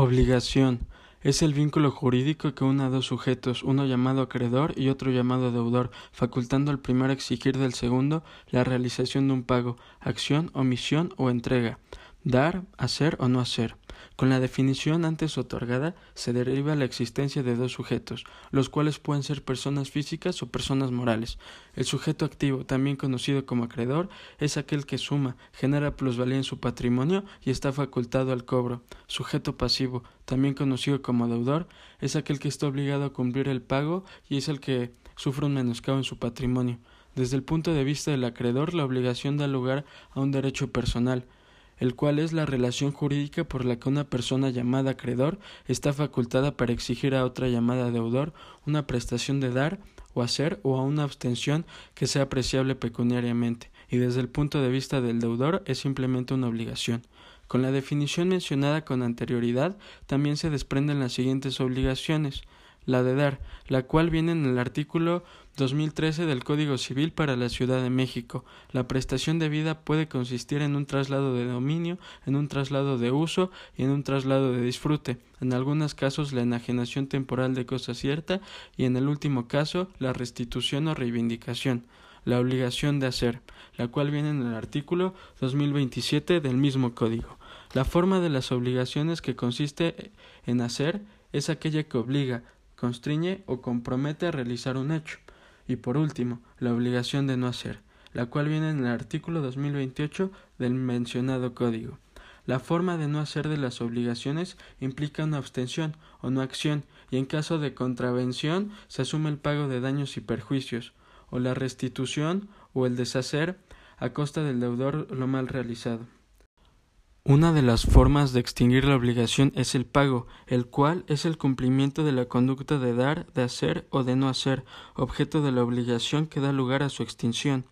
Obligación. Es el vínculo jurídico que une a dos sujetos, uno llamado acreedor y otro llamado deudor, facultando al primero exigir del segundo la realización de un pago, acción, omisión o entrega, dar, hacer o no hacer. Con la definición antes otorgada se deriva la existencia de dos sujetos, los cuales pueden ser personas físicas o personas morales. El sujeto activo, también conocido como acreedor, es aquel que suma, genera plusvalía en su patrimonio y está facultado al cobro. Sujeto pasivo, también conocido como deudor, es aquel que está obligado a cumplir el pago y es el que sufre un menoscabo en su patrimonio. Desde el punto de vista del acreedor, la obligación da lugar a un derecho personal, el cual es la relación jurídica por la que una persona llamada acreedor está facultada para exigir a otra llamada deudor una prestación de dar o hacer o a una abstención que sea apreciable pecuniariamente, y desde el punto de vista del deudor es simplemente una obligación. Con la definición mencionada con anterioridad también se desprenden las siguientes obligaciones la de dar, la cual viene en el artículo 2013 del Código Civil para la Ciudad de México. La prestación de vida puede consistir en un traslado de dominio, en un traslado de uso y en un traslado de disfrute. En algunos casos la enajenación temporal de cosa cierta y en el último caso la restitución o reivindicación. La obligación de hacer, la cual viene en el artículo 2027 del mismo Código. La forma de las obligaciones que consiste en hacer es aquella que obliga, constriñe o compromete a realizar un hecho. Y por último, la obligación de no hacer, la cual viene en el artículo 2028 del mencionado código. La forma de no hacer de las obligaciones implica una abstención o no acción, y en caso de contravención se asume el pago de daños y perjuicios, o la restitución o el deshacer a costa del deudor lo mal realizado. Una de las formas de extinguir la obligación es el pago, el cual es el cumplimiento de la conducta de dar, de hacer o de no hacer, objeto de la obligación que da lugar a su extinción.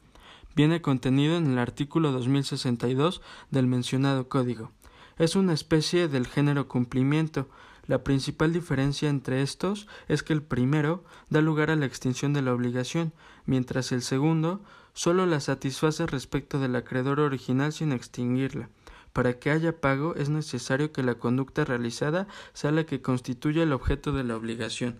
Viene contenido en el artículo 2062 del mencionado código. Es una especie del género cumplimiento. La principal diferencia entre estos es que el primero da lugar a la extinción de la obligación, mientras el segundo solo la satisface respecto del acreedor original sin extinguirla. Para que haya pago es necesario que la conducta realizada sea la que constituya el objeto de la obligación.